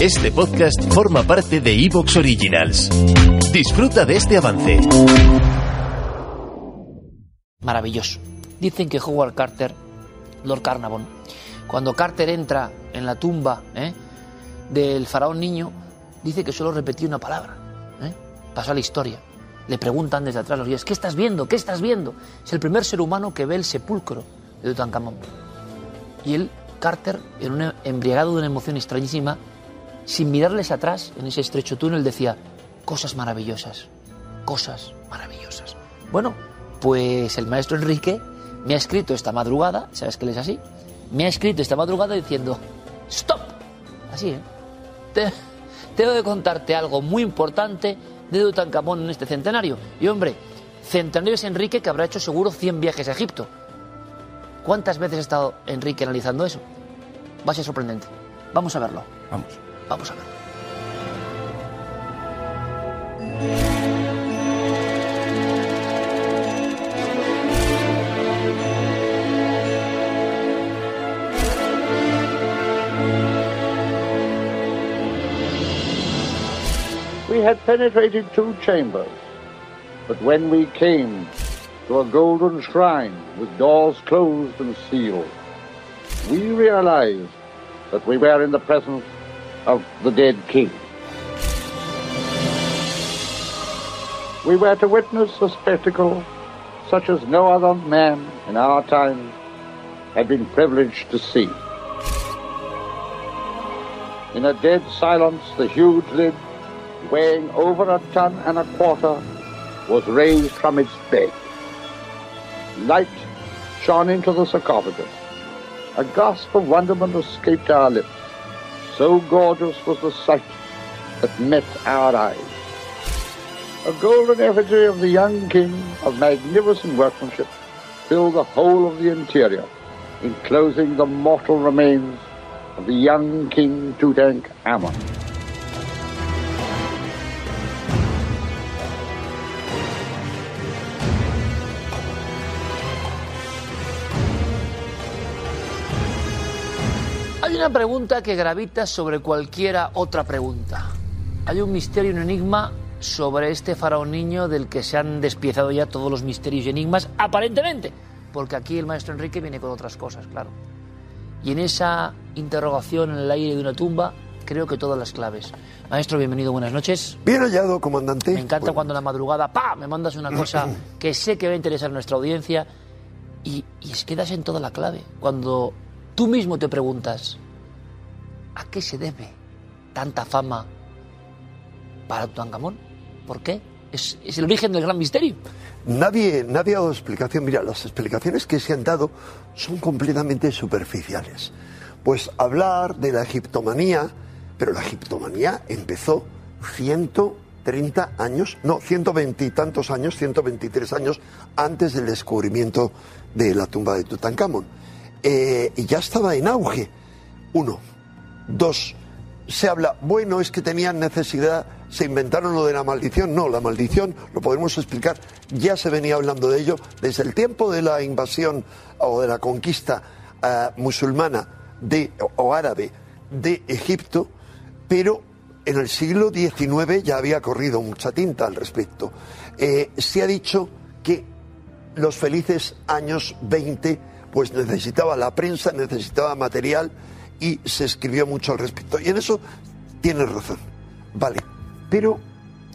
Este podcast forma parte de Evox Originals. Disfruta de este avance. Maravilloso. Dicen que Howard Carter, Lord Carnarvon, cuando Carter entra en la tumba ¿eh? del faraón niño, dice que solo repetía una palabra. ¿eh? Pasó a la historia. Le preguntan desde atrás los días, ¿qué estás viendo? ¿Qué estás viendo? Es el primer ser humano que ve el sepulcro de Tutankamón. Y él, Carter, embriagado de una emoción extrañísima, sin mirarles atrás, en ese estrecho túnel, decía, cosas maravillosas, cosas maravillosas. Bueno, pues el maestro Enrique me ha escrito esta madrugada, ¿sabes que él es así? Me ha escrito esta madrugada diciendo, ¡stop! Así, ¿eh? Te, tengo que contarte algo muy importante de Tutankamón en este centenario. Y hombre, centenario es Enrique que habrá hecho seguro 100 viajes a Egipto. ¿Cuántas veces ha estado Enrique analizando eso? Va a ser sorprendente. Vamos a verlo. Vamos. Vamos a verlo. We had penetrated two chambers, but when we came to a golden shrine with doors closed and sealed, we realized that we were in the presence of the dead king. We were to witness a spectacle such as no other man in our time had been privileged to see. In a dead silence, the huge lid, weighing over a ton and a quarter, was raised from its bed. Light shone into the sarcophagus. A gasp of wonderment escaped our lips. So gorgeous was the sight that met our eyes. A golden effigy of the young king of magnificent workmanship filled the whole of the interior, enclosing the mortal remains of the young king Tutankhamun. Hay una pregunta que gravita sobre cualquiera otra pregunta. Hay un misterio, un enigma sobre este faraón niño del que se han despiezado ya todos los misterios y enigmas, aparentemente, porque aquí el maestro Enrique viene con otras cosas, claro. Y en esa interrogación en el aire de una tumba, creo que todas las claves. Maestro, bienvenido, buenas noches. Bien hallado, comandante. Me encanta Bueno, cuando en la madrugada, ¡pa!, me mandas una cosa que sé que va a interesar a nuestra audiencia y, y es que das en toda la clave. Cuando tú mismo te preguntas, ¿a qué se debe tanta fama para Tutankamón? ¿Por qué? Es, el origen del gran misterio. Nadie, nadie ha dado explicación. Mira, las explicaciones que se han dado son completamente superficiales. Pues hablar de la egiptomanía, pero la egiptomanía empezó 130 años, no, 120 y tantos años, 123 años antes del descubrimiento de la tumba de Tutankamón. Eh, y ya estaba en auge. Uno. Dos. Se habla, bueno, es que tenían necesidad, se inventaron lo de la maldición. No, la maldición, lo podemos explicar, ya se venía hablando de ello desde el tiempo de la invasión o de la conquista eh, musulmana de, o, árabe de Egipto, pero en el siglo XIX ya había corrido mucha tinta al respecto. Eh, se ha dicho que los felices años 20 pues necesitaba la prensa, necesitaba material y se escribió mucho al respecto. Y en eso tienes razón. Vale. Pero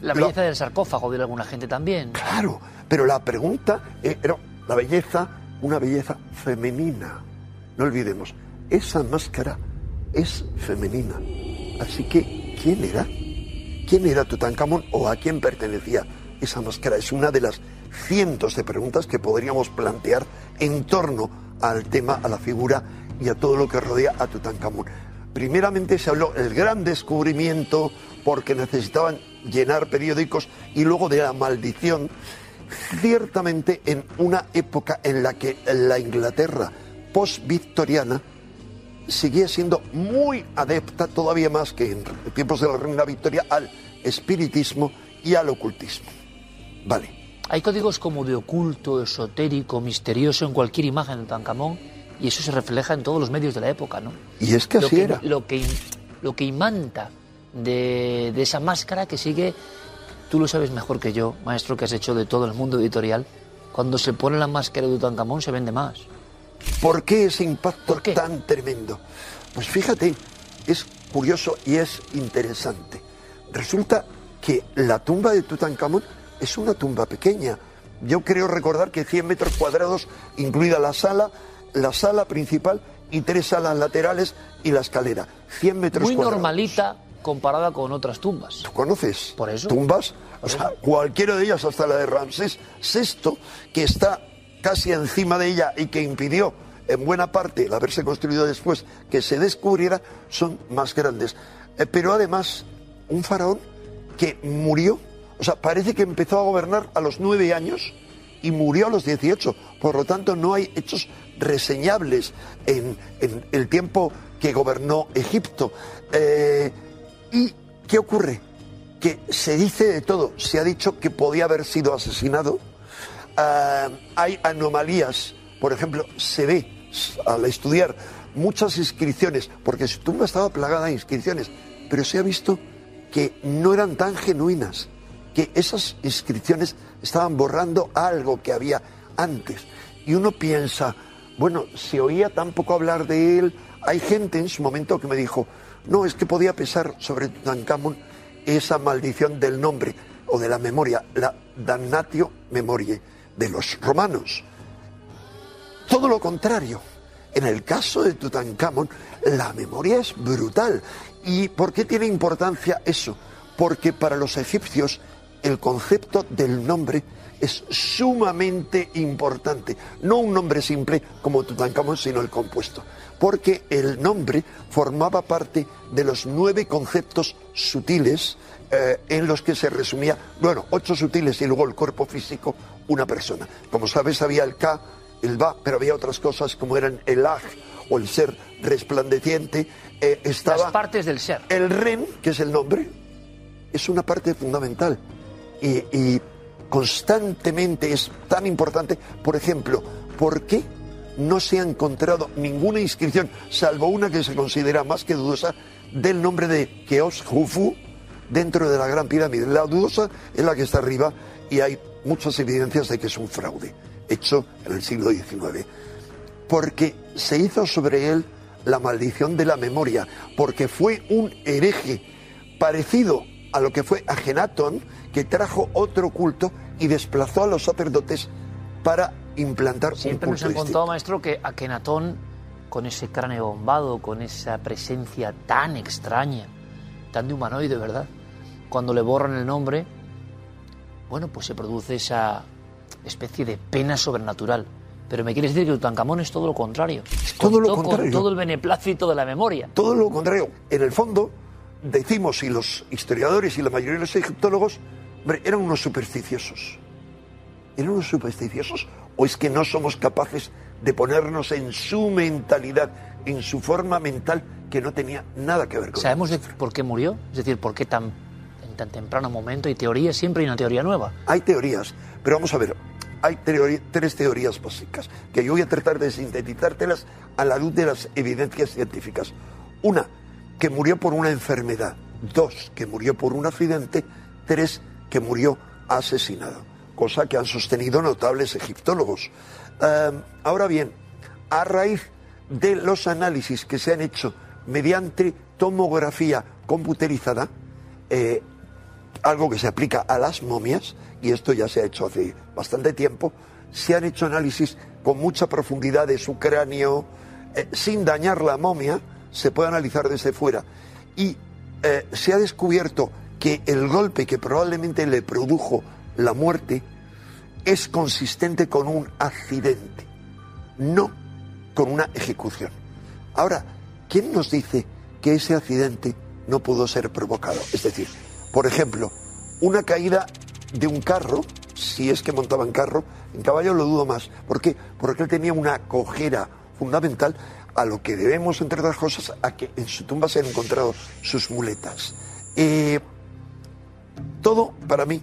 La belleza del sarcófago, de alguna gente también. Claro, pero la pregunta eh, era la belleza, una belleza femenina. No olvidemos, esa máscara es femenina. Así que, ¿quién era? ¿Quién era Tutankamón o a quién pertenecía esa máscara? Es una de las cientos de preguntas que podríamos plantear en torno al tema, a la figura y a todo lo que rodea a Tutankamón. primeramente se habló el gran descubrimiento porque necesitaban llenar periódicos y luego de la maldición, ciertamente en una época en la que la Inglaterra post-victoriana seguía siendo muy adepta, todavía más que en tiempos de la reina Victoria, al espiritismo y al ocultismo. Vale. Hay códigos como de oculto, esotérico, misterioso en cualquier imagen de Tutankamón y eso se refleja en todos los medios de la época, ¿no? Y es que lo así que, era. Lo que, lo que imanta de, de esa máscara que sigue, tú lo sabes mejor que yo, maestro, que has hecho de todo el mundo editorial, cuando se pone la máscara de Tutankamón se vende más. ¿Por qué ese impacto ¿Por qué? tan tremendo? Pues fíjate, es curioso y es interesante. Resulta que la tumba de Tutankamón es una tumba pequeña. Yo creo recordar que 100 metros cuadrados, incluida la sala, la sala principal y tres salas laterales y la escalera. 100 metros Muy cuadrados. normalita comparada con otras tumbas. ¿Tú conoces? Por eso. Tumbas, o sea, cualquiera de ellas, hasta la de Ramsés VI, que está casi encima de ella y que impidió en buena parte el haberse construido después que se descubriera, son más grandes. Eh, pero además, un faraón que murió, o sea, parece que empezó a gobernar a los nueve años y murió a los 18. Por lo tanto, no hay hechos reseñables en, el tiempo que gobernó Egipto. Eh, ¿Y qué ocurre? Que se dice de todo. Se ha dicho que podía haber sido asesinado. Ah, hay anomalías. Por ejemplo, se ve al estudiar muchas inscripciones, porque su tumba estaba plagada de inscripciones, pero se ha visto que no eran tan genuinas, que esas inscripciones estaban borrando algo que había antes. Y uno piensa, bueno, se oía tan poco hablar de él. Hay gente en su momento que me dijo, no, es que podía pesar sobre Tutankamón esa maldición del nombre o de la memoria, la damnatio memoriae de los romanos. Todo lo contrario. En el caso de Tutankamón, la memoria es brutal. ¿Y por qué tiene importancia eso? Porque para los egipcios el concepto del nombre es sumamente importante. No un nombre simple como Tutankamón, sino el compuesto. Porque el nombre formaba parte de los nueve conceptos sutiles eh, en los que se resumía, bueno, ocho sutiles y luego el cuerpo físico, una persona. Como sabes, había el K, el Ba, pero había otras cosas como eran el Aj o el ser resplandeciente. eh, estaba Las partes del ser. el Ren, que es el nombre, es una parte fundamental y, constantemente es tan importante. Por ejemplo, ¿por qué no se ha encontrado ninguna inscripción, salvo una que se considera más que dudosa, del nombre de Keos Hufu dentro de la Gran Pirámide? La dudosa es la que está arriba y hay muchas evidencias de que es un fraude hecho en el siglo XIX. Porque se hizo sobre él la maldición de la memoria, porque fue un hereje parecido a lo que fue Agenatón, que trajo otro culto y desplazó a los sacerdotes para implantar Siempre un nos culto han contado, distinto. maestro, que Akenatón, con ese cráneo bombado, con esa presencia tan extraña, tan de humanoide, ¿verdad? Cuando le borran el nombre, bueno, pues se produce esa especie de pena sobrenatural. Pero me quieres decir que Tutankamón es todo lo contrario. todo lo contrario. Con todo el beneplácito de la memoria. Todo lo contrario. En el fondo, decimos, y los historiadores y la mayoría de los egiptólogos, hombre, eran unos supersticiosos. ¿Eran unos supersticiosos? ¿O es que no somos capaces de ponernos en su mentalidad, en su forma mental, que no tenía nada que ver con ¿Sabemos de por qué murió? Es decir, ¿por qué tan, en tan temprano momento? Hay teorías, siempre hay una teoría nueva. Hay teorías, pero vamos a ver, hay tres teorías básicas que yo voy a tratar de sintetizártelas a la luz de las evidencias científicas. Una, que murió por una enfermedad. Dos, que murió por un accidente. Tres, que murió asesinado. Cosa que han sostenido notables egiptólogos. Eh, ahora bien, a raíz de los análisis que se han hecho mediante tomografía computerizada, eh, algo que se aplica a las momias, y esto ya se ha hecho hace bastante tiempo, se han hecho análisis con mucha profundidad de su cráneo, eh, sin dañar la momia, se puede analizar desde fuera. Y eh, se ha descubierto que el golpe que probablemente le produjo la muerte es consistente con un accidente, no con una ejecución. Ahora, ¿quién nos dice que ese accidente no pudo ser provocado. Es decir, por ejemplo, una caída de un carro, si es que montaba en carro, en caballo lo dudo más. ¿Por qué? Porque él tenía una cojera fundamental a lo que debemos, entre otras cosas, a que en su tumba se han encontrado sus muletas. Eh, todo, para mí,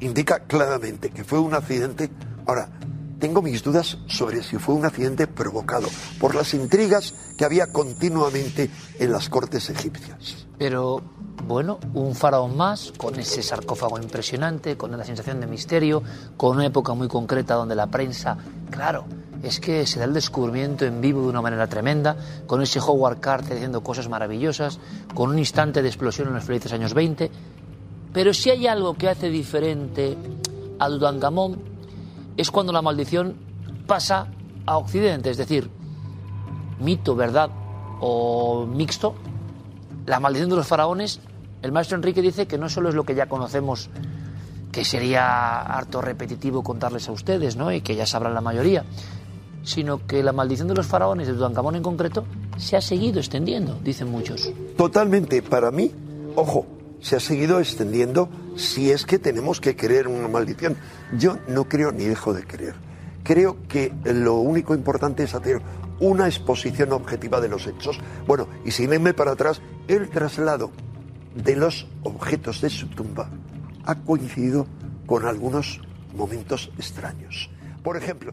indica claramente que fue un accidente. Ahora, tengo mis dudas sobre si fue un accidente provocado por las intrigas que había continuamente en las cortes egipcias. Pero bueno, un faraón más, con ese sarcófago impresionante, con la sensación de misterio, con una época muy concreta donde la prensa, claro, es que se da el descubrimiento en vivo de una manera tremenda, con ese Howard Carter haciendo cosas maravillosas, con un instante de explosión en los felices años 20. Pero si hay algo que hace diferente a Tutankamón es cuando la maldición pasa a Occidente, es decir, mito, verdad o mixto, la maldición de los faraones, el maestro Enrique dice que no solo es lo que ya conocemos, que sería harto repetitivo contarles a ustedes, ¿no? Y que ya sabrán la mayoría, sino que la maldición de los faraones, de Tutankamón en concreto, se ha seguido extendiendo, dicen muchos. Totalmente, para mí, ojo, se ha seguido extendiendo si es que tenemos que creer en una maldición. Yo no creo ni dejo de creer. Creo que lo único importante es hacer una exposición objetiva de los hechos. Bueno, y sin irme para atrás, el traslado de los objetos de su tumba ha coincidido con algunos momentos extraños. Por ejemplo,